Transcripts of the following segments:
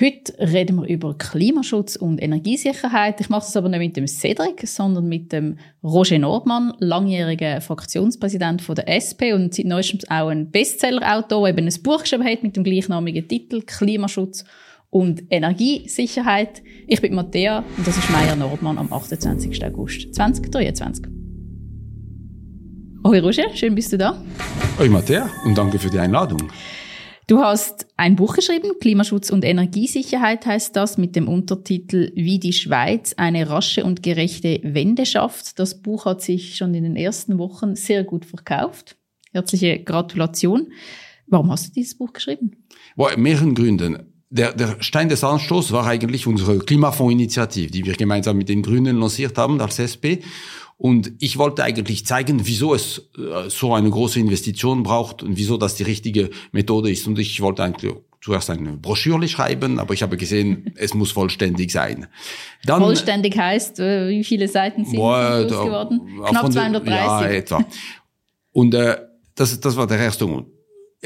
Heute reden wir über Klimaschutz und Energiesicherheit. Ich mache das aber nicht mit dem Cedric, sondern mit dem Roger Nordmann, langjähriger Fraktionspräsident von der SP und seit neuestem auch ein Bestsellerautor, der eben ein Buch geschrieben hat mit dem gleichnamigen Titel Klimaschutz und Energiesicherheit. Ich bin Matthäa und das ist Meier Nordmann am 28. August 2023. Hoi Roger, schön bist du da. Hoi Matthäa und danke für die Einladung. Du hast ein Buch geschrieben, Klimaschutz und Energiesicherheit heißt das, mit dem Untertitel Wie die Schweiz eine rasche und gerechte Wende schafft. Das Buch hat sich schon in den ersten Wochen sehr gut verkauft. Herzliche Gratulation. Warum hast du dieses Buch geschrieben? Boah, mehreren Gründen. Der, der Stein des Anstoßes war eigentlich unsere Klimafondsinitiative, die wir gemeinsam mit den Grünen lanciert haben als SP. Und ich wollte eigentlich zeigen, wieso es äh, so eine große Investition braucht und wieso das die richtige Methode ist. Und ich wollte eigentlich zuerst eine Broschüre schreiben, aber ich habe gesehen, es muss vollständig sein. Dann, vollständig heißt, äh, wie viele Seiten sind da, geworden? Knapp 230. Ja, etwa. Und äh, das, das war der erste Grund.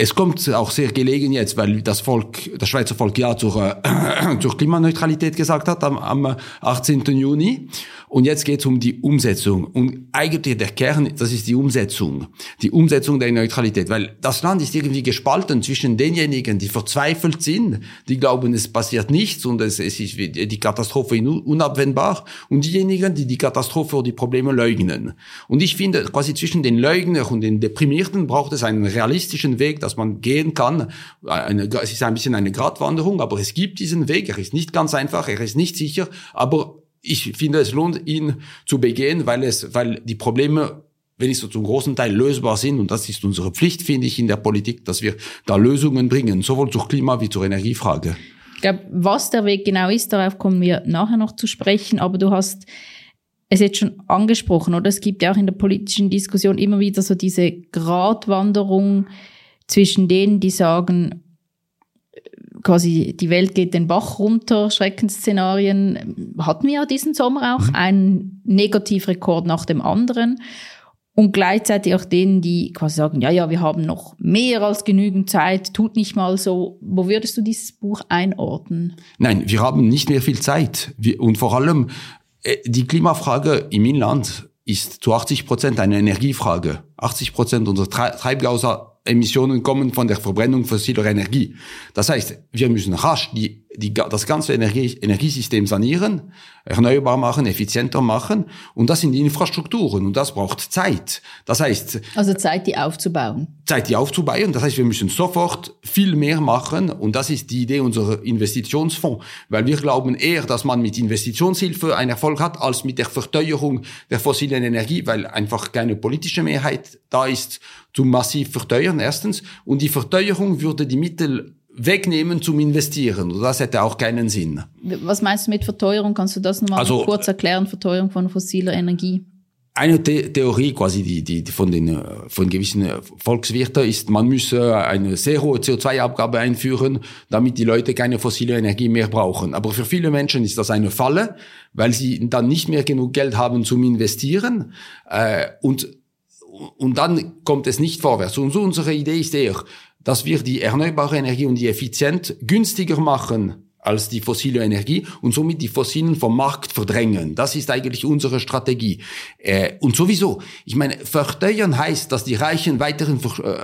Es kommt auch sehr gelegen jetzt, weil das Volk, das Schweizer Volk ja zur, äh, zur Klimaneutralität gesagt hat am, am 18. Juni. Und jetzt geht es um die Umsetzung. Und eigentlich der Kern, das ist die Umsetzung. Die Umsetzung der Neutralität. Weil das Land ist irgendwie gespalten zwischen denjenigen, die verzweifelt sind, die glauben, es passiert nichts und es, es ist die Katastrophe unabwendbar, und diejenigen, die die Katastrophe oder die Probleme leugnen. Und ich finde, quasi zwischen den Leugner und den Deprimierten braucht es einen realistischen Weg, dass man gehen kann. Eine, es ist ein bisschen eine Gratwanderung, aber es gibt diesen Weg. Er ist nicht ganz einfach, er ist nicht sicher, aber ich finde, es lohnt, ihn zu begehen, weil es, weil die Probleme wenn zum großen Teil lösbar sind, und das ist unsere Pflicht, finde ich, in der Politik, dass wir da Lösungen bringen, sowohl zur Klima- wie zur Energiefrage. Ich glaube, was der Weg genau ist, darauf kommen wir nachher noch zu sprechen, aber du hast es jetzt schon angesprochen, oder? Es gibt ja auch in der politischen Diskussion immer wieder so diese Gratwanderung zwischen denen, die sagen, quasi die Welt geht den Bach runter, Schreckensszenarien hatten wir ja diesen Sommer auch, mhm. ein Negativrekord nach dem anderen. Und gleichzeitig auch denen, die quasi sagen, ja, ja, wir haben noch mehr als genügend Zeit, tut nicht mal so. Wo würdest du dieses Buch einordnen? Nein, wir haben nicht mehr viel Zeit. Und vor allem äh, die Klimafrage im Inland ist zu 80 Prozent eine Energiefrage. 80 Prozent unserer Treibgausemissionen kommen von der Verbrennung fossiler Energie. Das heißt, wir müssen rasch die die, das ganze Energie, Energiesystem sanieren, erneuerbar machen, effizienter machen. Und das sind die Infrastrukturen und das braucht Zeit. Das heißt. Also Zeit, die aufzubauen. Zeit, die aufzubauen. Das heißt, wir müssen sofort viel mehr machen. Und das ist die Idee unserer Investitionsfonds. Weil wir glauben eher, dass man mit Investitionshilfe einen Erfolg hat, als mit der Verteuerung der fossilen Energie, weil einfach keine politische Mehrheit da ist, zum massiv verteuern, erstens. Und die Verteuerung würde die Mittel wegnehmen zum Investieren. Das hätte auch keinen Sinn. Was meinst du mit Verteuerung? Kannst du das nochmal also, kurz erklären? Verteuerung von fossiler Energie? Eine The Theorie quasi, die, die, die von den von gewissen Volkswirten ist, man müsse eine sehr hohe CO2-Abgabe einführen, damit die Leute keine fossile Energie mehr brauchen. Aber für viele Menschen ist das eine Falle, weil sie dann nicht mehr genug Geld haben zum Investieren äh, und und dann kommt es nicht vorwärts. Und so unsere Idee ist eher, dass wir die erneuerbare Energie und die Effizienz günstiger machen als die fossile Energie und somit die fossilen vom Markt verdrängen. Das ist eigentlich unsere Strategie. Äh, und sowieso, ich meine, verteuern heißt, dass die Reichen weiterhin äh,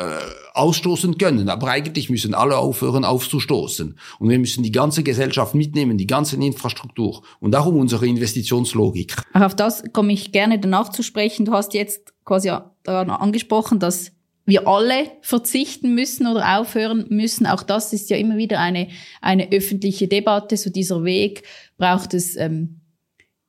ausstoßen können, aber eigentlich müssen alle aufhören aufzustoßen. Und wir müssen die ganze Gesellschaft mitnehmen, die ganze Infrastruktur. Und darum unsere Investitionslogik. Auf das komme ich gerne danach zu sprechen. Du hast jetzt quasi angesprochen, dass wir alle verzichten müssen oder aufhören müssen. Auch das ist ja immer wieder eine, eine öffentliche Debatte. So dieser Weg braucht es ähm,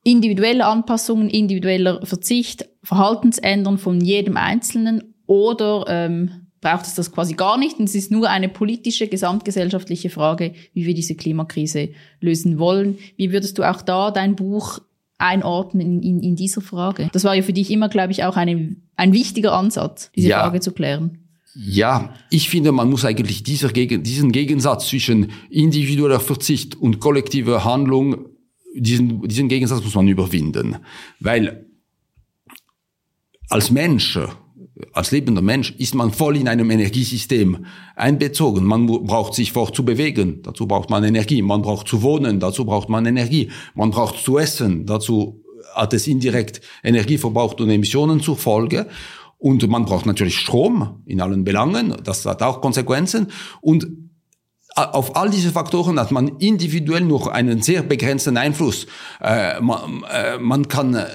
individuelle Anpassungen, individueller Verzicht, Verhaltensändern von jedem Einzelnen oder ähm, braucht es das quasi gar nicht. Und es ist nur eine politische, gesamtgesellschaftliche Frage, wie wir diese Klimakrise lösen wollen. Wie würdest du auch da dein Buch einordnen in, in dieser Frage? Das war ja für dich immer, glaube ich, auch eine, ein wichtiger Ansatz, diese ja. Frage zu klären. Ja, ich finde, man muss eigentlich dieser Gegen, diesen Gegensatz zwischen individueller Verzicht und kollektiver Handlung, diesen, diesen Gegensatz muss man überwinden. Weil als Mensch als lebender Mensch ist man voll in einem Energiesystem einbezogen. Man braucht sich fortzubewegen, dazu braucht man Energie. Man braucht zu wohnen, dazu braucht man Energie. Man braucht zu essen, dazu hat es indirekt Energieverbrauch und Emissionen zur Folge. Und man braucht natürlich Strom in allen Belangen, das hat auch Konsequenzen. Und auf all diese Faktoren hat man individuell nur einen sehr begrenzten Einfluss. Äh, man, äh, man kann, äh,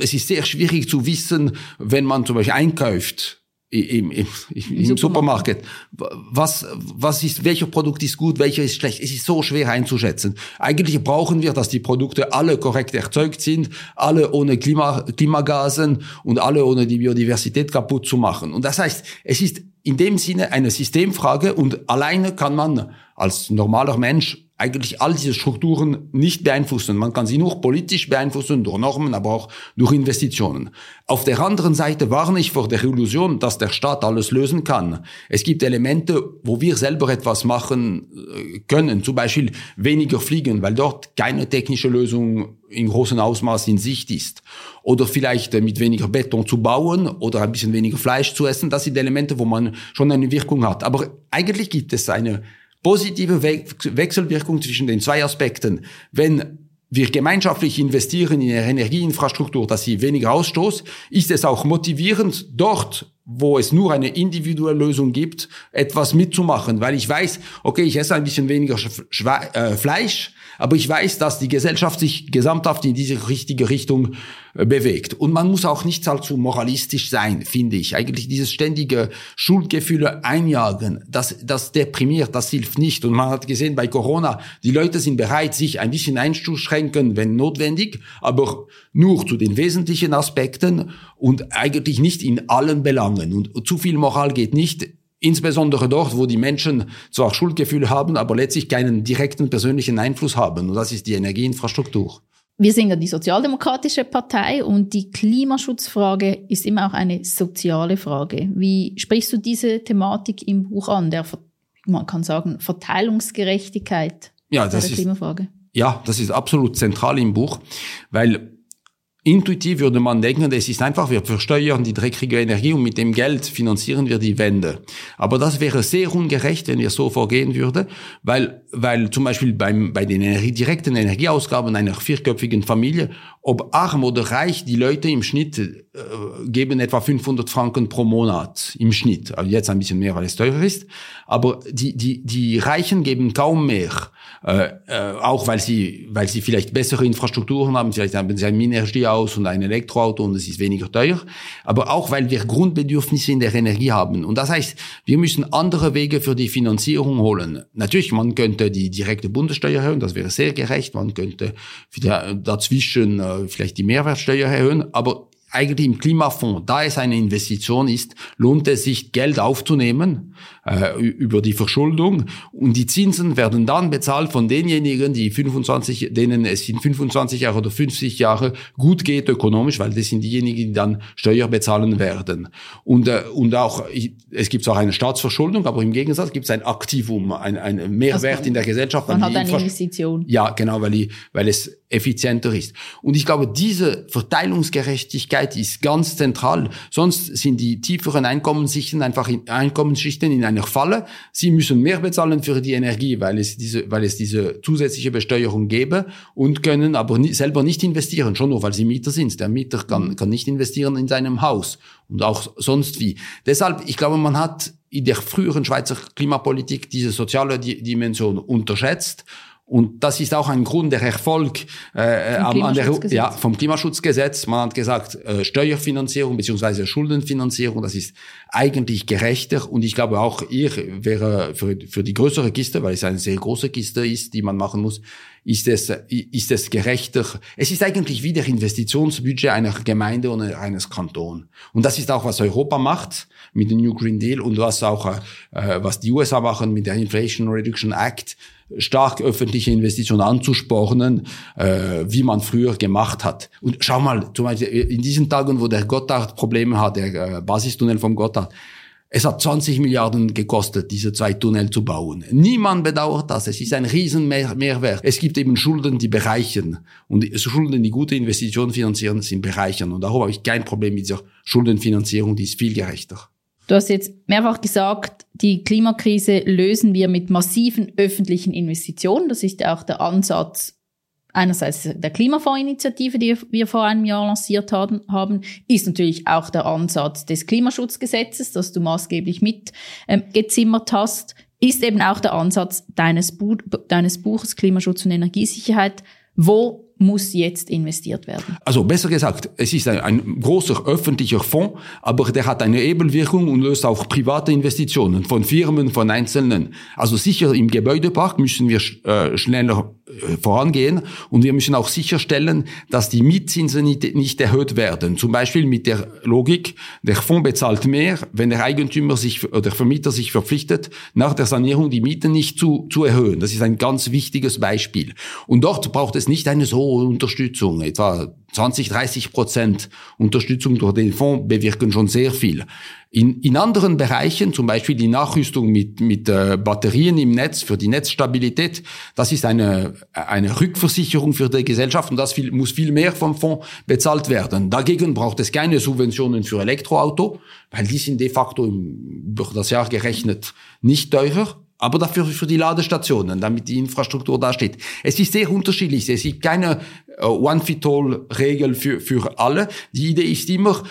es ist sehr schwierig zu wissen, wenn man zum Beispiel einkauft, im, im, im, Supermarkt. Was, was ist, welcher Produkt ist gut, welcher ist schlecht? Es ist so schwer einzuschätzen. Eigentlich brauchen wir, dass die Produkte alle korrekt erzeugt sind, alle ohne Klima, Klimagasen und alle ohne die Biodiversität kaputt zu machen. Und das heißt, es ist in dem Sinne eine Systemfrage und alleine kann man als normaler Mensch eigentlich all diese Strukturen nicht beeinflussen. Man kann sie nur politisch beeinflussen, durch Normen, aber auch durch Investitionen. Auf der anderen Seite warne ich vor der Illusion, dass der Staat alles lösen kann. Es gibt Elemente, wo wir selber etwas machen äh, können, zum Beispiel weniger fliegen, weil dort keine technische Lösung in großem Ausmaß in Sicht ist. Oder vielleicht äh, mit weniger Beton zu bauen oder ein bisschen weniger Fleisch zu essen. Das sind Elemente, wo man schon eine Wirkung hat. Aber eigentlich gibt es eine positive We Wechselwirkung zwischen den zwei Aspekten. Wenn wir gemeinschaftlich investieren in eine Energieinfrastruktur, dass sie weniger ausstoßt, ist es auch motivierend, dort, wo es nur eine individuelle Lösung gibt, etwas mitzumachen, weil ich weiß, okay, ich esse ein bisschen weniger äh, Fleisch, aber ich weiß, dass die Gesellschaft sich gesamthaft in diese richtige Richtung äh, bewegt. Und man muss auch nicht allzu moralistisch sein, finde ich. Eigentlich dieses ständige Schuldgefühle einjagen, das, das deprimiert, das hilft nicht. Und man hat gesehen bei Corona, die Leute sind bereit, sich ein bisschen einzuschränken, wenn notwendig, aber nur zu den wesentlichen Aspekten und eigentlich nicht in allen Belangen. Und zu viel Moral geht nicht Insbesondere dort, wo die Menschen zwar Schuldgefühle haben, aber letztlich keinen direkten persönlichen Einfluss haben. Und das ist die Energieinfrastruktur. Wir sind ja die sozialdemokratische Partei und die Klimaschutzfrage ist immer auch eine soziale Frage. Wie sprichst du diese Thematik im Buch an, der, man kann sagen, Verteilungsgerechtigkeit ja, das der Klimafrage? ja, das ist absolut zentral im Buch, weil Intuitiv würde man denken, es ist einfach, wir versteuern die dreckige Energie und mit dem Geld finanzieren wir die Wende. Aber das wäre sehr ungerecht, wenn wir so vorgehen würden, weil, weil zum Beispiel beim, bei den Energie, direkten Energieausgaben einer vierköpfigen Familie, ob arm oder reich, die Leute im Schnitt äh, geben etwa 500 Franken pro Monat im Schnitt. Also jetzt ein bisschen mehr, weil es teurer ist. Aber die, die, die Reichen geben kaum mehr. Äh, äh, auch weil sie, weil sie vielleicht bessere Infrastrukturen haben, vielleicht haben sie ein Minenergiehaus und ein Elektroauto und es ist weniger teuer, aber auch weil wir Grundbedürfnisse in der Energie haben. Und das heißt, wir müssen andere Wege für die Finanzierung holen. Natürlich, man könnte die direkte Bundessteuer erhöhen, das wäre sehr gerecht, man könnte dazwischen äh, vielleicht die Mehrwertsteuer erhöhen, aber eigentlich im Klimafonds, da es eine Investition ist, lohnt es sich, Geld aufzunehmen äh, über die Verschuldung und die Zinsen werden dann bezahlt von denjenigen, die 25, denen es in 25 Jahre oder 50 Jahre gut geht ökonomisch, weil das sind diejenigen, die dann Steuer bezahlen werden. Und, äh, und auch, es gibt auch eine Staatsverschuldung, aber im Gegensatz gibt es ein Aktivum, ein, ein Mehrwert also, in der Gesellschaft. Man hat eine Investition. Ja, genau, weil, die, weil es effizienter ist. Und ich glaube, diese Verteilungsgerechtigkeit ist ganz zentral. Sonst sind die tieferen Einkommensschichten einfach in, Einkommensschichten in einer Falle. Sie müssen mehr bezahlen für die Energie, weil es diese, weil es diese zusätzliche Besteuerung gäbe und können aber nie, selber nicht investieren, schon nur weil sie Mieter sind. Der Mieter kann, kann nicht investieren in seinem Haus und auch sonst wie. Deshalb, ich glaube, man hat in der früheren Schweizer Klimapolitik diese soziale Dimension unterschätzt und das ist auch ein Grund der Erfolg äh, an der, ja, vom Klimaschutzgesetz. Man hat gesagt, äh, Steuerfinanzierung beziehungsweise Schuldenfinanzierung, das ist eigentlich gerechter. Und ich glaube auch ihr wäre für, für die größere Kiste, weil es eine sehr große Kiste ist, die man machen muss, ist es, ist es gerechter. Es ist eigentlich wie der Investitionsbudget einer Gemeinde oder eines Kantons. Und das ist auch, was Europa macht mit dem New Green Deal und was auch, äh, was die USA machen mit der Inflation Reduction Act stark öffentliche Investitionen anzuspornen, äh, wie man früher gemacht hat. Und schau mal, zum Beispiel in diesen Tagen, wo der Gotthard Probleme hat, der äh, Basistunnel vom Gotthard, Es hat 20 Milliarden gekostet, diese zwei Tunnel zu bauen. Niemand bedauert das. Es ist ein Riesenmehrwert. Es gibt eben Schulden, die bereichern. Und Schulden, die gute Investitionen finanzieren, sind bereichern. Und darum habe ich kein Problem mit dieser Schuldenfinanzierung, die ist viel gerechter. Du hast jetzt mehrfach gesagt, die Klimakrise lösen wir mit massiven öffentlichen Investitionen. Das ist auch der Ansatz einerseits der Klimafondsinitiative, die wir vor einem Jahr lanciert haben, haben, ist natürlich auch der Ansatz des Klimaschutzgesetzes, das du maßgeblich mitgezimmert ähm, hast, ist eben auch der Ansatz deines, Bu deines Buches Klimaschutz und Energiesicherheit. Wo muss jetzt investiert werden? Also besser gesagt, es ist ein, ein, großer öffentlicher Fonds, aber der hat eine Hebelwirkung und löst auch private Investitionen von Firmen, von Einzelnen. Also sicher im Gebäudepark müssen wir äh, schneller äh, vorangehen und wir müssen auch sicherstellen, dass die Mietzinsen nicht, nicht erhöht werden. Zum Beispiel mit der Logik, der Fonds bezahlt mehr, wenn der Eigentümer sich oder der Vermieter sich verpflichtet, nach der Sanierung die Mieten nicht zu, zu erhöhen. Das ist ein ganz wichtiges Beispiel. Und dort braucht es nicht eine so Unterstützung, etwa 20, 30 Prozent Unterstützung durch den Fonds bewirken schon sehr viel. In, in anderen Bereichen, zum Beispiel die Nachrüstung mit, mit äh, Batterien im Netz für die Netzstabilität, das ist eine, eine Rückversicherung für die Gesellschaft und das viel, muss viel mehr vom Fonds bezahlt werden. Dagegen braucht es keine Subventionen für Elektroauto, weil die sind de facto im, durch das Jahr gerechnet nicht teurer aber dafür für die Ladestationen, damit die Infrastruktur da steht. Es ist sehr unterschiedlich. Es gibt keine uh, One-Fit-All-Regel für, für alle. Die Idee ist immer,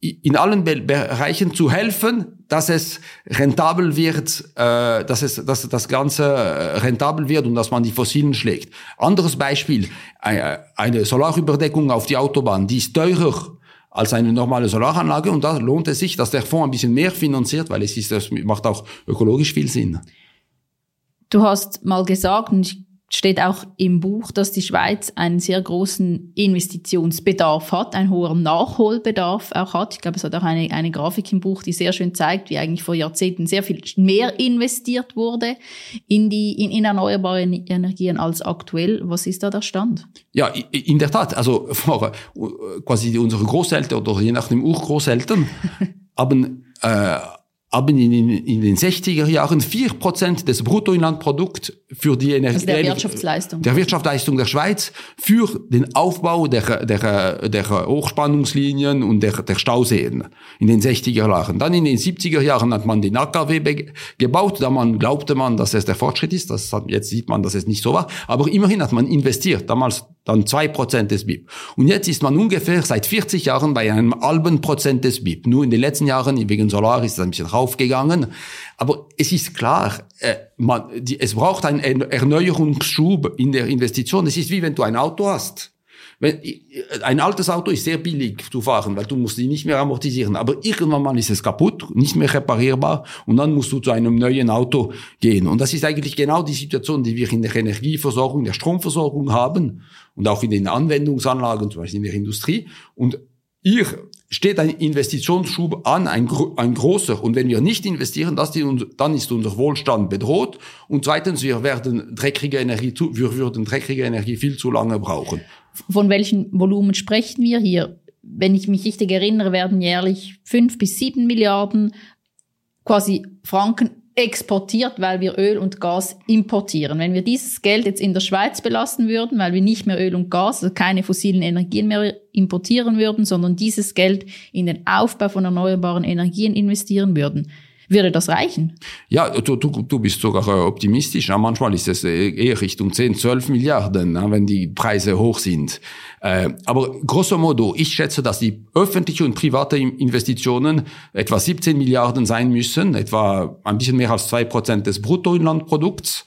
in allen Be Bereichen zu helfen, dass es rentabel wird, äh, dass es dass das Ganze äh, rentabel wird und dass man die Fossilen schlägt. Anderes Beispiel, äh, eine Solarüberdeckung auf die Autobahn, die ist teurer als eine normale Solaranlage. Und da lohnt es sich, dass der Fonds ein bisschen mehr finanziert, weil es ist, das macht auch ökologisch viel Sinn. Du hast mal gesagt, und ich steht auch im Buch, dass die Schweiz einen sehr großen Investitionsbedarf hat, einen hohen Nachholbedarf auch hat. Ich glaube, es hat auch eine, eine Grafik im Buch, die sehr schön zeigt, wie eigentlich vor Jahrzehnten sehr viel mehr investiert wurde in die in, in erneuerbare Energien als aktuell. Was ist da der Stand? Ja, in der Tat. Also vor, quasi unsere Großeltern oder je nach dem Urgroßeltern haben äh, haben in, in, in den 60er Jahren vier Prozent des Bruttoinlandprodukts für die Energie, also der Wirtschaftsleistung. der Wirtschaftsleistung der Schweiz für den Aufbau der, der, der Hochspannungslinien und der, der Stauseen in den 60er Jahren. Dann in den 70er Jahren hat man den AKW gebaut, da man glaubte man, dass es der Fortschritt ist. Das hat, jetzt sieht man, dass es nicht so war. Aber immerhin hat man investiert. Damals dann zwei Prozent des BIP. Und jetzt ist man ungefähr seit 40 Jahren bei einem halben Prozent des BIP. Nur in den letzten Jahren, wegen Solar, ist es ein bisschen raufgegangen. Aber es ist klar, äh, man, die, es braucht einen Erneuerungsschub in der Investition. Es ist wie wenn du ein Auto hast. Wenn, ein altes Auto ist sehr billig zu fahren, weil du musst die nicht mehr amortisieren. Aber irgendwann mal ist es kaputt, nicht mehr reparierbar und dann musst du zu einem neuen Auto gehen. Und das ist eigentlich genau die Situation, die wir in der Energieversorgung, der Stromversorgung haben und auch in den Anwendungsanlagen, zum Beispiel in der Industrie. Und hier steht ein Investitionsschub an, ein, ein großer. Und wenn wir nicht investieren, die, dann ist unser Wohlstand bedroht. Und zweitens, wir werden dreckige Energie, wir würden dreckige Energie viel zu lange brauchen. Von welchen Volumen sprechen wir hier? Wenn ich mich richtig erinnere, werden jährlich fünf bis sieben Milliarden quasi Franken exportiert, weil wir Öl und Gas importieren. Wenn wir dieses Geld jetzt in der Schweiz belassen würden, weil wir nicht mehr Öl und Gas, also keine fossilen Energien mehr importieren würden, sondern dieses Geld in den Aufbau von erneuerbaren Energien investieren würden, würde das reichen? Ja, du, du, du bist sogar äh, optimistisch. Manchmal ist es äh, eher Richtung 10, 12 Milliarden, wenn die Preise hoch sind. Äh, aber grosso modo, ich schätze, dass die öffentliche und private Investitionen etwa 17 Milliarden sein müssen, etwa ein bisschen mehr als zwei Prozent des Bruttoinlandprodukts.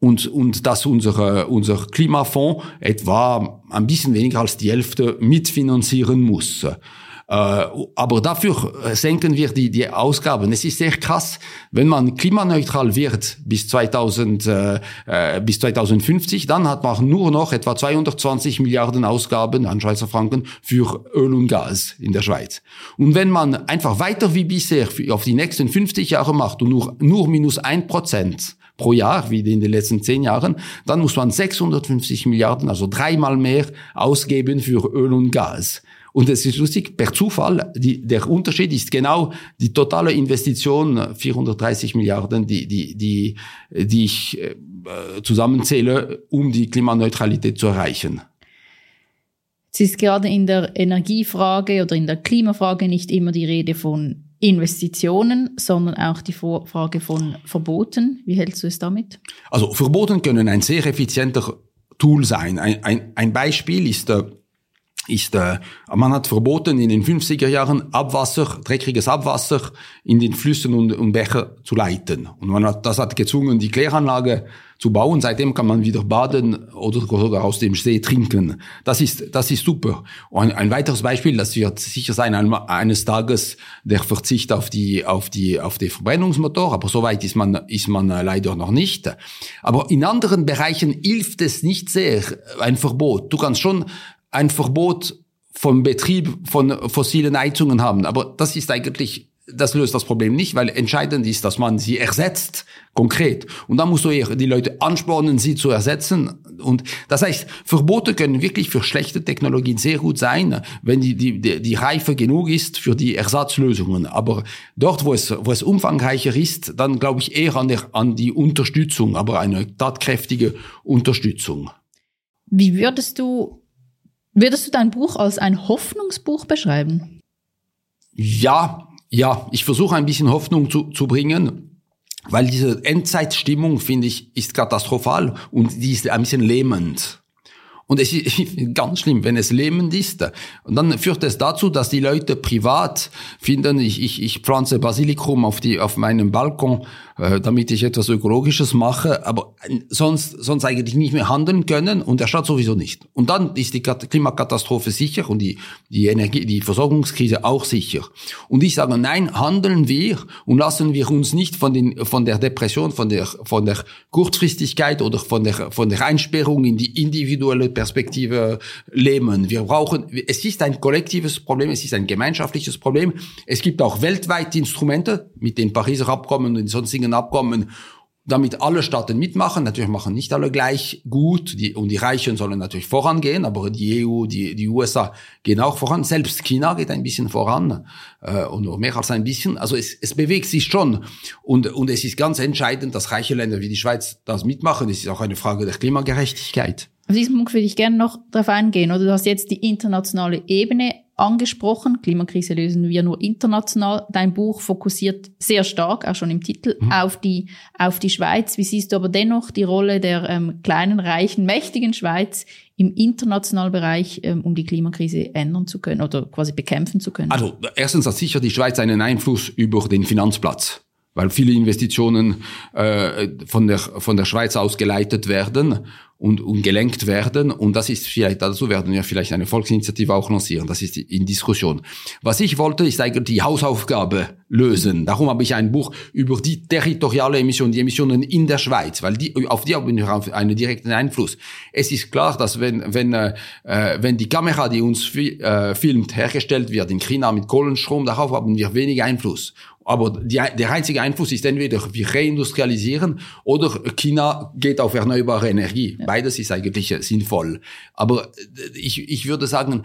Und, und dass unser, unser Klimafonds etwa ein bisschen weniger als die Hälfte mitfinanzieren muss. Äh, aber dafür senken wir die, die Ausgaben. Es ist sehr krass, wenn man klimaneutral wird bis 2000, äh, äh bis 2050, dann hat man nur noch etwa 220 Milliarden Ausgaben an Schweizer Franken für Öl und Gas in der Schweiz. Und wenn man einfach weiter wie bisher auf die nächsten 50 Jahre macht und nur, nur minus ein Prozent pro Jahr, wie in den letzten zehn Jahren, dann muss man 650 Milliarden, also dreimal mehr ausgeben für Öl und Gas. Und es ist lustig, per Zufall, die, der Unterschied ist genau die totale Investition, 430 Milliarden, die, die, die, die ich äh, zusammenzähle, um die Klimaneutralität zu erreichen. Es ist gerade in der Energiefrage oder in der Klimafrage nicht immer die Rede von Investitionen, sondern auch die Frage von Verboten. Wie hältst du es damit? Also Verboten können ein sehr effizienter Tool sein. Ein, ein, ein Beispiel ist äh, ist, äh, man hat verboten, in den 50er Jahren Abwasser, dreckiges Abwasser in den Flüssen und, und Bächer zu leiten. Und man hat, das hat gezwungen, die Kläranlage zu bauen. Seitdem kann man wieder baden oder sogar aus dem See trinken. Das ist, das ist super. Und ein weiteres Beispiel, das wird sicher sein, eines Tages der Verzicht auf die, auf die, auf den Verbrennungsmotor. Aber so weit ist man, ist man leider noch nicht. Aber in anderen Bereichen hilft es nicht sehr, ein Verbot. Du kannst schon ein Verbot vom Betrieb von fossilen Heizungen haben. Aber das ist eigentlich, das löst das Problem nicht, weil entscheidend ist, dass man sie ersetzt, konkret. Und da musst du eher die Leute anspornen, sie zu ersetzen. Und das heißt, Verbote können wirklich für schlechte Technologien sehr gut sein, wenn die, die, die, die Reife genug ist für die Ersatzlösungen. Aber dort, wo es, wo es umfangreicher ist, dann glaube ich eher an, der, an die Unterstützung, aber eine tatkräftige Unterstützung. Wie würdest du Würdest du dein Buch als ein Hoffnungsbuch beschreiben? Ja, ja, ich versuche ein bisschen Hoffnung zu, zu bringen, weil diese Endzeitstimmung, finde ich, ist katastrophal und die ist ein bisschen lähmend. Und es ist ganz schlimm, wenn es lähmend ist. Und dann führt es dazu, dass die Leute privat finden, ich, ich, ich pflanze Basilikum auf, die, auf meinem Balkon, äh, damit ich etwas Ökologisches mache, aber sonst, sonst eigentlich nicht mehr handeln können und der Staat sowieso nicht. Und dann ist die Klimakatastrophe sicher und die, die Energie, die Versorgungskrise auch sicher. Und ich sage, nein, handeln wir und lassen wir uns nicht von, den, von der Depression, von der, von der Kurzfristigkeit oder von der, von der Einsperrung in die individuelle Perspektive lähmen. Wir brauchen, es ist ein kollektives Problem, es ist ein gemeinschaftliches Problem. Es gibt auch weltweit Instrumente mit den Pariser Abkommen und sonstigen Abkommen, damit alle Staaten mitmachen. Natürlich machen nicht alle gleich gut die, und die Reichen sollen natürlich vorangehen, aber die EU, die, die USA gehen auch voran. Selbst China geht ein bisschen voran äh, und noch mehr als ein bisschen. Also es, es bewegt sich schon und, und es ist ganz entscheidend, dass reiche Länder wie die Schweiz das mitmachen. Es ist auch eine Frage der Klimagerechtigkeit. Auf diesen Punkt würde ich gerne noch darauf eingehen. Oder du hast jetzt die internationale Ebene angesprochen. Klimakrise lösen wir nur international. Dein Buch fokussiert sehr stark, auch schon im Titel, mhm. auf die auf die Schweiz. Wie siehst du aber dennoch die Rolle der ähm, kleinen, reichen, mächtigen Schweiz im internationalen Bereich, ähm, um die Klimakrise ändern zu können oder quasi bekämpfen zu können? Also erstens hat sicher die Schweiz einen Einfluss über den Finanzplatz weil viele Investitionen äh, von, der, von der Schweiz aus geleitet werden und, und gelenkt werden. Und das ist vielleicht, dazu werden wir vielleicht eine Volksinitiative auch lancieren. Das ist in Diskussion. Was ich wollte, ist eigentlich die Hausaufgabe lösen. Darum habe ich ein Buch über die territoriale Emission, die Emissionen in der Schweiz, weil die, auf die haben wir einen direkten Einfluss. Es ist klar, dass wenn, wenn, äh, wenn die Kamera, die uns fi äh, filmt, hergestellt wird in China mit Kohlenstrom, darauf haben wir wenig Einfluss. Aber die, der einzige Einfluss ist entweder wir reindustrialisieren oder China geht auf erneuerbare Energie. Ja. Beides ist eigentlich sinnvoll. Aber äh, ich, ich würde sagen,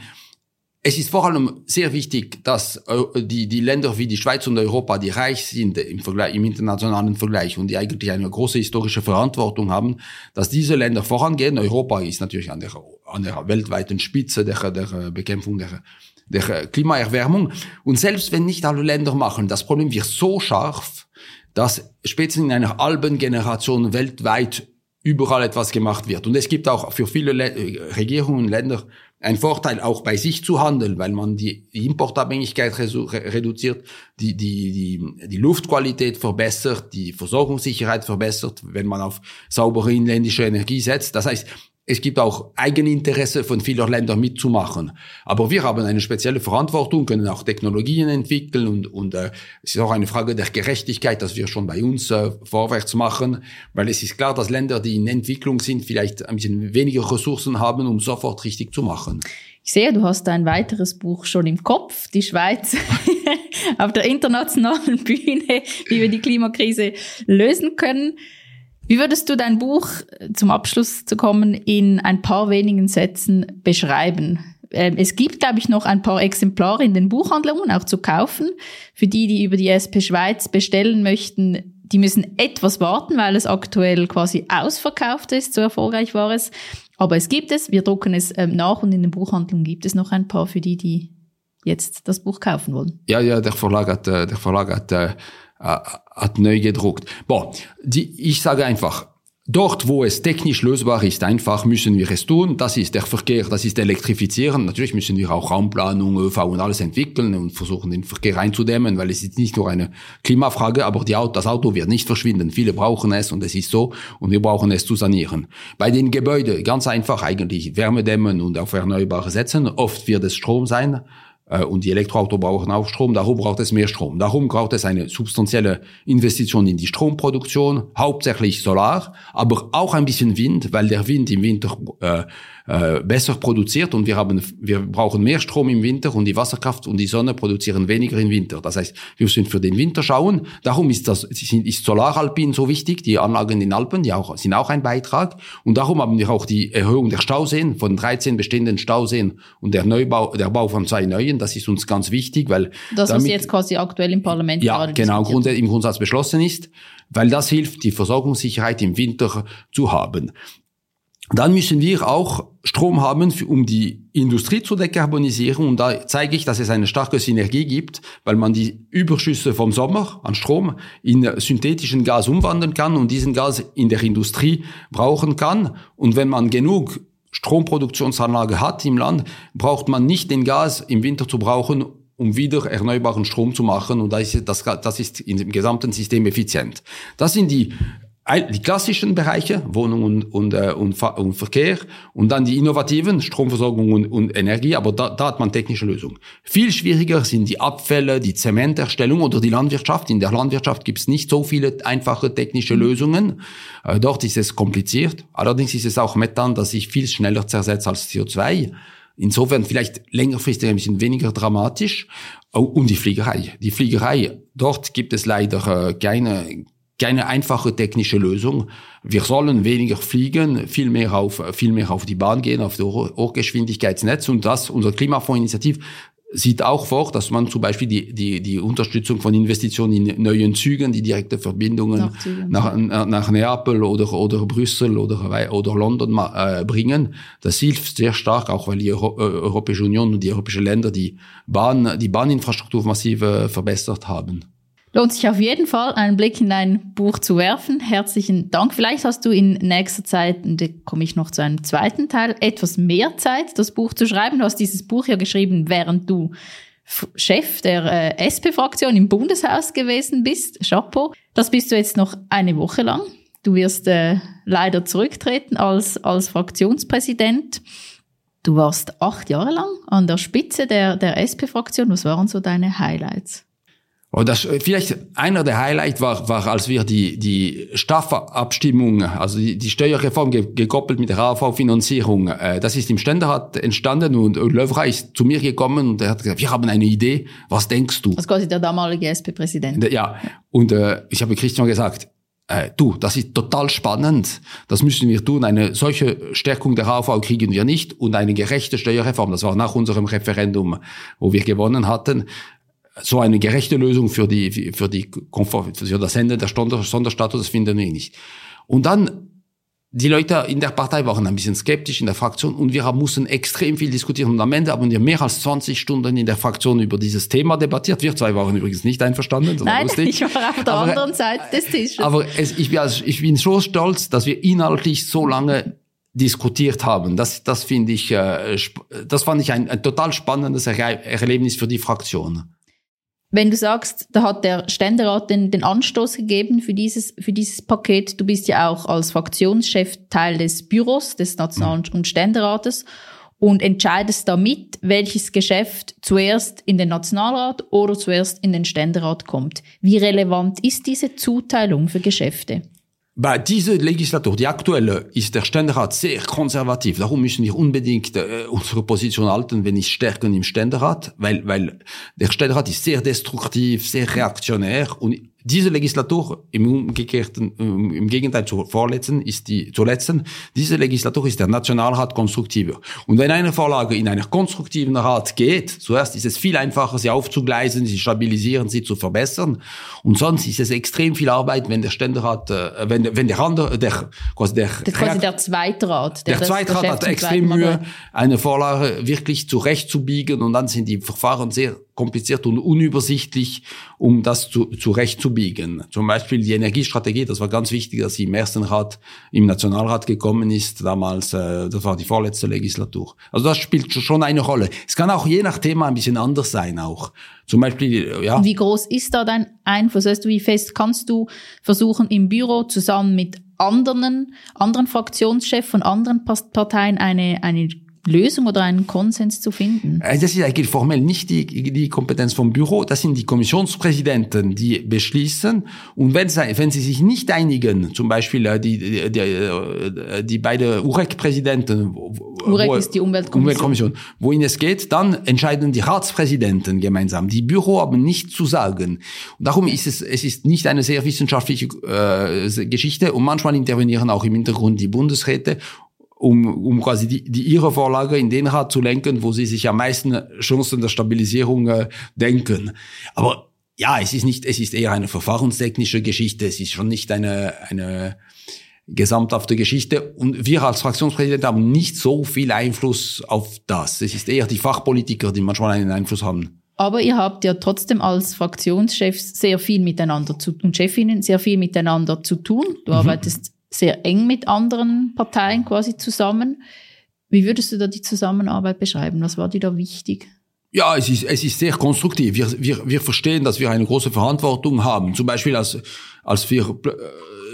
es ist vor allem sehr wichtig, dass äh, die, die Länder wie die Schweiz und Europa, die reich sind im, Vergleich, im internationalen Vergleich und die eigentlich eine große historische Verantwortung haben, dass diese Länder vorangehen. Europa ist natürlich an der, an der weltweiten Spitze der, der Bekämpfung der der Klimaerwärmung. Und selbst wenn nicht alle Länder machen, das Problem wird so scharf, dass spätestens in einer halben Generation weltweit überall etwas gemacht wird. Und es gibt auch für viele Le Regierungen und Länder einen Vorteil, auch bei sich zu handeln, weil man die Importabhängigkeit reduziert, die, die, die, die Luftqualität verbessert, die Versorgungssicherheit verbessert, wenn man auf saubere inländische Energie setzt. Das heißt, es gibt auch Eigeninteresse von vielen Ländern mitzumachen. Aber wir haben eine spezielle Verantwortung, können auch Technologien entwickeln und, und äh, es ist auch eine Frage der Gerechtigkeit, dass wir schon bei uns äh, vorwärts machen, weil es ist klar, dass Länder, die in Entwicklung sind, vielleicht ein bisschen weniger Ressourcen haben, um sofort richtig zu machen. Ich sehe, du hast ein weiteres Buch schon im Kopf, die Schweiz auf der internationalen Bühne, wie wir die Klimakrise lösen können. Wie würdest du dein Buch, zum Abschluss zu kommen, in ein paar wenigen Sätzen beschreiben? Ähm, es gibt, glaube ich, noch ein paar Exemplare in den Buchhandlungen auch zu kaufen. Für die, die über die SP Schweiz bestellen möchten, die müssen etwas warten, weil es aktuell quasi ausverkauft ist. So erfolgreich war es. Aber es gibt es. Wir drucken es ähm, nach und in den Buchhandlungen gibt es noch ein paar für die, die jetzt das Buch kaufen wollen. Ja, ja, der Verlag hat, äh, der Verlag hat, äh, hat neu gedruckt. Boah, die, ich sage einfach, Dort, wo es technisch lösbar ist, einfach müssen wir es tun. Das ist der Verkehr, das ist Elektrifizieren. Natürlich müssen wir auch Raumplanung, ÖV und alles entwickeln und versuchen, den Verkehr einzudämmen, weil es ist nicht nur eine Klimafrage, aber die Auto, das Auto wird nicht verschwinden. Viele brauchen es und es ist so und wir brauchen es zu sanieren. Bei den Gebäuden ganz einfach eigentlich Wärmedämmen und auf Erneuerbare setzen. Oft wird es Strom sein. Äh, und die Elektroautos brauchen auch Strom, darum braucht es mehr Strom. Darum braucht es eine substanzielle Investition in die Stromproduktion, hauptsächlich Solar, aber auch ein bisschen Wind, weil der Wind im Winter äh, äh, besser produziert und wir haben, wir brauchen mehr Strom im Winter und die Wasserkraft und die Sonne produzieren weniger im Winter. Das heißt, wir müssen für den Winter schauen. Darum ist das, ist Solaralpin so wichtig. Die Anlagen in den Alpen, die auch, sind auch ein Beitrag. Und darum haben wir auch die Erhöhung der Stauseen von 13 bestehenden Stauseen und der Neubau, der Bau von zwei neuen. Das ist uns ganz wichtig, weil das, damit, was jetzt quasi aktuell im Parlament ja, genau, Grund, im Grundsatz beschlossen ist, weil das hilft, die Versorgungssicherheit im Winter zu haben. Dann müssen wir auch Strom haben, um die Industrie zu dekarbonisieren. Und da zeige ich, dass es eine starke Synergie gibt, weil man die Überschüsse vom Sommer an Strom in synthetischen Gas umwandeln kann und diesen Gas in der Industrie brauchen kann. Und wenn man genug Stromproduktionsanlage hat im Land, braucht man nicht den Gas im Winter zu brauchen, um wieder erneuerbaren Strom zu machen. Und das ist, das, das ist im gesamten System effizient. Das sind die die klassischen Bereiche, Wohnung und, und, äh, und, und Verkehr und dann die innovativen, Stromversorgung und, und Energie, aber da, da hat man technische Lösungen. Viel schwieriger sind die Abfälle, die Zementerstellung oder die Landwirtschaft. In der Landwirtschaft gibt es nicht so viele einfache technische mhm. Lösungen. Äh, dort ist es kompliziert. Allerdings ist es auch Methan, das sich viel schneller zersetzt als CO2. Insofern vielleicht längerfristig ein bisschen weniger dramatisch. Und die Fliegerei. Die Fliegerei, dort gibt es leider äh, keine keine einfache technische Lösung. Wir sollen weniger fliegen, viel mehr auf, viel mehr auf die Bahn gehen, auf das Hochgeschwindigkeitsnetz. Und das, unser Klimafondsinitiativ sieht auch vor, dass man zum Beispiel die, die, die Unterstützung von Investitionen in neuen Zügen, die direkte Verbindungen nach, nach, nach Neapel oder, oder Brüssel oder, oder London äh, bringen. Das hilft sehr stark, auch weil die Euro, äh, Europäische Union und die europäischen Länder die Bahn, die Bahninfrastruktur massiv äh, verbessert haben. Lohnt sich auf jeden Fall, einen Blick in dein Buch zu werfen. Herzlichen Dank. Vielleicht hast du in nächster Zeit, und da komme ich noch zu einem zweiten Teil, etwas mehr Zeit, das Buch zu schreiben. Du hast dieses Buch ja geschrieben, während du Chef der äh, SP-Fraktion im Bundeshaus gewesen bist. Chapeau. Das bist du jetzt noch eine Woche lang. Du wirst äh, leider zurücktreten als, als Fraktionspräsident. Du warst acht Jahre lang an der Spitze der, der SP-Fraktion. Was waren so deine Highlights? Und das, vielleicht einer der Highlights war, war, als wir die, die Staffelabstimmung, also die, die Steuerreform ge, gekoppelt mit der AV-Finanzierung, äh, das ist im Ständerat entstanden und Löwra ist zu mir gekommen und er hat gesagt, wir haben eine Idee, was denkst du? Das quasi der damalige SP-Präsident. Ja, und äh, ich habe Christian gesagt, äh, du, das ist total spannend, das müssen wir tun. Eine solche Stärkung der AV kriegen wir nicht und eine gerechte Steuerreform, das war nach unserem Referendum, wo wir gewonnen hatten, so eine gerechte Lösung für die, für die Komfort, für das Ende der Sonderstatus, das finden wir nicht. Und dann, die Leute in der Partei waren ein bisschen skeptisch in der Fraktion und wir mussten extrem viel diskutieren. Und am Ende haben wir mehr als 20 Stunden in der Fraktion über dieses Thema debattiert. Wir zwei waren übrigens nicht einverstanden. Nein, ich war auf der aber, anderen Seite des Tisches. Aber es, ich, bin, also, ich bin so stolz, dass wir inhaltlich so lange diskutiert haben. Das, das finde ich, äh, das fand ich ein, ein total spannendes Erlebnis für die Fraktion. Wenn du sagst, da hat der Ständerat den, den Anstoß gegeben für dieses, für dieses Paket, du bist ja auch als Fraktionschef Teil des Büros des National- mhm. und Ständerates und entscheidest damit, welches Geschäft zuerst in den Nationalrat oder zuerst in den Ständerat kommt. Wie relevant ist diese Zuteilung für Geschäfte? Bei dieser Legislatur, die aktuelle, ist der Ständerat sehr konservativ. Darum müssen wir unbedingt äh, unsere Position halten, wenn nicht stärken im Ständerat, weil, weil der Ständerat ist sehr destruktiv, sehr reaktionär und diese Legislatur im umgekehrten, im Gegenteil zur vorletzten ist die, zur letzten, diese Legislatur ist der Nationalrat konstruktiver. Und wenn eine Vorlage in einer konstruktiven Rat geht, zuerst ist es viel einfacher, sie aufzugleisen, sie stabilisieren, sie zu verbessern. Und sonst ist es extrem viel Arbeit, wenn der Ständerat, äh, wenn, wenn der andere, der, quasi der, der, quasi der zweite Rat. Der, der zweite Rat hat extrem Mühe, eine Vorlage wirklich zurechtzubiegen und dann sind die Verfahren sehr kompliziert und unübersichtlich, um das zu, zurechtzubiegen. Zum Beispiel die Energiestrategie, das war ganz wichtig, dass sie im ersten Rat, im Nationalrat gekommen ist, damals, äh, das war die vorletzte Legislatur. Also das spielt schon eine Rolle. Es kann auch je nach Thema ein bisschen anders sein auch. Zum Beispiel, ja. Wie groß ist da dein Einfluss? Weißt du, wie fest kannst du versuchen, im Büro zusammen mit anderen, anderen Fraktionschefs von anderen Parteien eine, eine Lösung oder einen Konsens zu finden? Äh, das ist eigentlich formell nicht die, die Kompetenz vom Büro, das sind die Kommissionspräsidenten, die beschließen. Und wenn sie, wenn sie sich nicht einigen, zum Beispiel äh, die, die, die, äh, die beiden UREC-Präsidenten, UREC ist die Umweltkommission. Umweltkommission, wohin es geht, dann entscheiden die Ratspräsidenten gemeinsam. Die Büro haben nichts zu sagen. Und darum ist es, es ist nicht eine sehr wissenschaftliche äh, Geschichte und manchmal intervenieren auch im Hintergrund die Bundesräte um, um quasi die, die ihre Vorlage in den Rat zu lenken, wo sie sich am meisten Chancen der Stabilisierung äh, denken. Aber ja, es ist nicht, es ist eher eine verfahrenstechnische Geschichte. Es ist schon nicht eine, eine gesamthafte Geschichte. Und wir als Fraktionspräsident haben nicht so viel Einfluss auf das. Es ist eher die Fachpolitiker, die manchmal einen Einfluss haben. Aber ihr habt ja trotzdem als Fraktionschefs sehr viel miteinander zu und Chefinnen sehr viel miteinander zu tun. Du mhm. arbeitest sehr eng mit anderen Parteien quasi zusammen. Wie würdest du da die Zusammenarbeit beschreiben? Was war dir da wichtig? Ja, es ist, es ist sehr konstruktiv. Wir, wir, wir verstehen, dass wir eine große Verantwortung haben. Zum Beispiel als, als wir äh,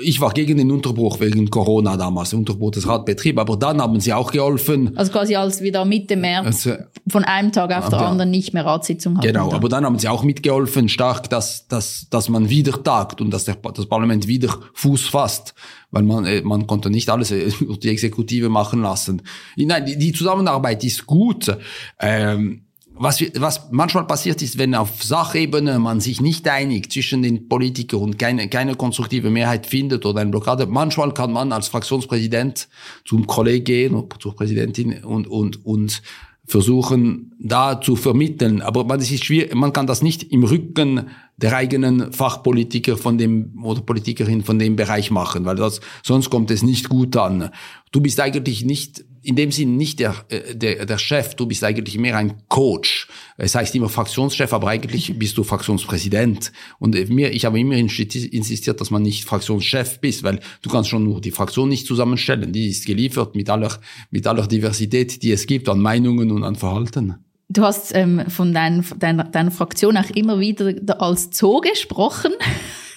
ich war gegen den Unterbruch wegen Corona damals, Unterbruch des Radbetriebs, aber dann haben sie auch geholfen. Also quasi als wieder Mitte März also, von einem Tag auf den anderen nicht mehr Ratssitzung hatten. Genau, aber dann haben sie auch mitgeholfen, stark, dass, dass, dass man wieder tagt und dass der, das Parlament wieder Fuß fasst, weil man, äh, man konnte nicht alles äh, durch die Exekutive machen lassen. Nein, die, die Zusammenarbeit ist gut. Ähm, was, was manchmal passiert ist, wenn auf Sachebene man sich nicht einigt zwischen den Politikern und keine, keine konstruktive Mehrheit findet oder eine Blockade, manchmal kann man als Fraktionspräsident zum Kollegen gehen oder zur Präsidentin und, und, und versuchen, da zu vermitteln. Aber man, ist schwierig, man kann das nicht im Rücken der eigenen Fachpolitiker von dem oder Politikerin von dem Bereich machen, weil das, sonst kommt es nicht gut an. Du bist eigentlich nicht in dem Sinn nicht der, äh, der, der Chef, du bist eigentlich mehr ein Coach. Es heißt immer Fraktionschef, aber eigentlich bist du Fraktionspräsident. Und äh, mir, ich habe immer insistiert, dass man nicht Fraktionschef bist, weil du kannst schon nur die Fraktion nicht zusammenstellen. Die ist geliefert mit aller, mit aller Diversität, die es gibt an Meinungen und an Verhalten. Du hast ähm, von dein, deiner, deiner Fraktion auch immer wieder als Zoo gesprochen.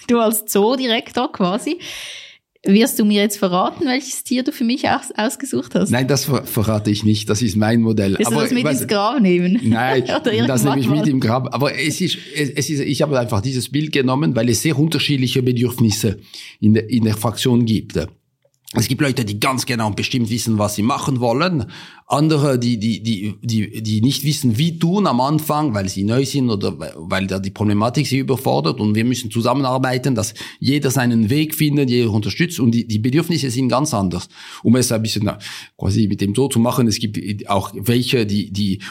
Du als Zoodirektor quasi. Wirst du mir jetzt verraten, welches Tier du für mich aus ausgesucht hast? Nein, das ver verrate ich nicht. Das ist mein Modell. Willst du das mit was, ins Grab nehmen? Nein, das nehme ich mit im Grab. Aber es ist, es ist, ich habe einfach dieses Bild genommen, weil es sehr unterschiedliche Bedürfnisse in der, in der Fraktion gibt. Es gibt Leute, die ganz genau und bestimmt wissen, was sie machen wollen. Andere, die, die, die, die, die nicht wissen, wie tun am Anfang, weil sie neu sind oder weil da die Problematik sie überfordert. Und wir müssen zusammenarbeiten, dass jeder seinen Weg findet, jeder unterstützt. Und die, die Bedürfnisse sind ganz anders. Um es ein bisschen quasi mit dem so zu machen, es gibt auch welche, die, die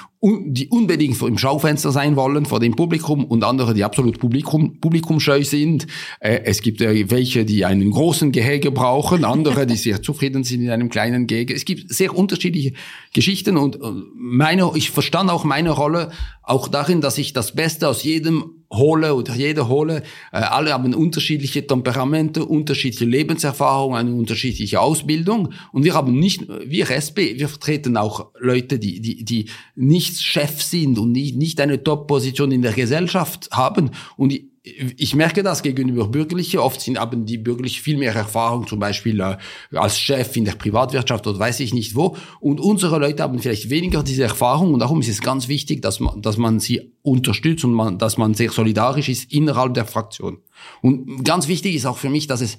die unbedingt im Schaufenster sein wollen vor dem Publikum und andere, die absolut Publikum, publikumscheu sind. Äh, es gibt äh, welche, die einen großen Gehege brauchen, andere, die sehr zufrieden sind in einem kleinen Gehege. Es gibt sehr unterschiedliche Geschichten und meine, ich verstand auch meine Rolle auch darin, dass ich das Beste aus jedem hole oder jeder hole. Äh, alle haben unterschiedliche Temperamente, unterschiedliche Lebenserfahrungen, eine unterschiedliche Ausbildung. Und wir haben nicht, wir SP, wir vertreten auch Leute, die, die, die nicht Chef sind und nicht, nicht eine Top-Position in der Gesellschaft haben. Und ich merke das gegenüber Bürgerlichen. Oft sind, haben die Bürgerlichen viel mehr Erfahrung, zum Beispiel äh, als Chef in der Privatwirtschaft oder weiß ich nicht wo. Und unsere Leute haben vielleicht weniger diese Erfahrung. Und darum ist es ganz wichtig, dass man, dass man sie unterstützt und man, dass man sehr solidarisch ist innerhalb der Fraktion. Und ganz wichtig ist auch für mich, dass es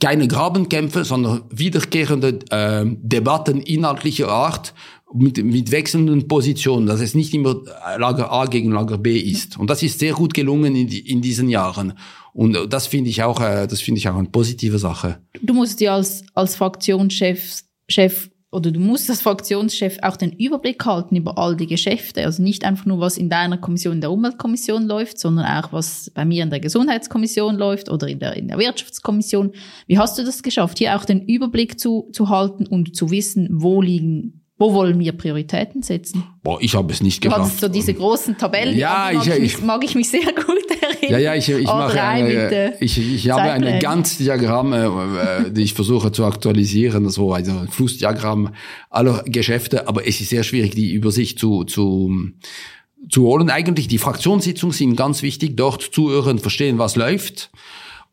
keine Grabenkämpfe, sondern wiederkehrende äh, Debatten inhaltlicher Art mit, mit wechselnden Positionen, dass es nicht immer Lager A gegen Lager B ist. Und das ist sehr gut gelungen in, in diesen Jahren. Und das finde ich auch, äh, das finde ich auch eine positive Sache. Du musst ja als, als Fraktionschef Chef oder du musst als Fraktionschef auch den Überblick halten über all die Geschäfte. Also nicht einfach nur, was in deiner Kommission, in der Umweltkommission läuft, sondern auch, was bei mir in der Gesundheitskommission läuft oder in der, in der Wirtschaftskommission. Wie hast du das geschafft, hier auch den Überblick zu, zu halten und zu wissen, wo liegen wo wollen wir Prioritäten setzen? Boah, ich habe es nicht geschafft. Du hattest so diese großen Tabellen, ja, ich, mag, ich, mag ich mich sehr gut erinnern. Ja, ja, ich, ich mache eine, ich, ich habe ein ganz Diagramm, äh, die ich versuche zu aktualisieren, so also ein Flussdiagramm aller Geschäfte, aber es ist sehr schwierig, die Übersicht zu, zu zu holen. Eigentlich die Fraktionssitzungen sind ganz wichtig, dort zuhören, verstehen, was läuft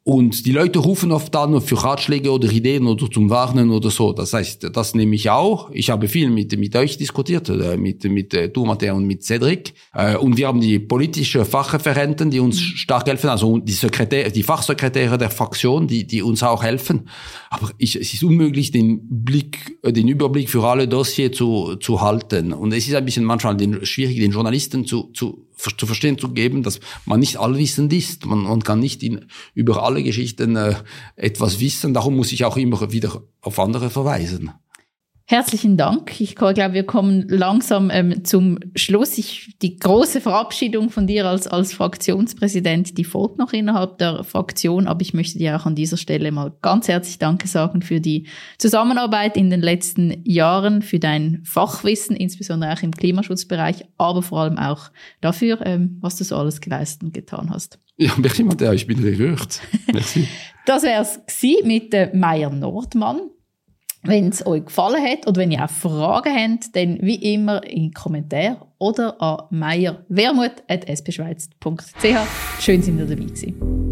und die Leute rufen oft an für Ratschläge oder Ideen oder zum Warnen oder so. Das heißt, das nehme ich auch. Ich habe viel mit, mit euch diskutiert, äh, mit, mit äh, Matthäa und mit Cedric. Äh, und wir haben die politische Fachreferenten, die uns stark helfen, also die Sekretär, die Fachsekretäre der Fraktion, die, die uns auch helfen. Aber ich, es ist unmöglich, den Blick, den Überblick für alle Dossier zu, zu halten. Und es ist ein bisschen manchmal den, schwierig, den Journalisten zu, zu zu verstehen zu geben, dass man nicht allwissend ist. Man, man kann nicht in, über alle Geschichten äh, etwas wissen. Darum muss ich auch immer wieder auf andere verweisen. Herzlichen Dank. Ich glaube, wir kommen langsam ähm, zum Schluss. Ich, die große Verabschiedung von dir als, als Fraktionspräsident, die folgt noch innerhalb der Fraktion. Aber ich möchte dir auch an dieser Stelle mal ganz herzlich Danke sagen für die Zusammenarbeit in den letzten Jahren, für dein Fachwissen, insbesondere auch im Klimaschutzbereich, aber vor allem auch dafür, ähm, was du so alles geleistet und getan hast. Ja, merci ich bin gerührt. Merci. das wäre es mit äh, Meier Nordmann. Wenn es euch gefallen hat oder wenn ihr auch Fragen habt, dann wie immer in Kommentaren oder an meierwermut.spschweiz.ch. Schön, sind ihr dabei gewesen.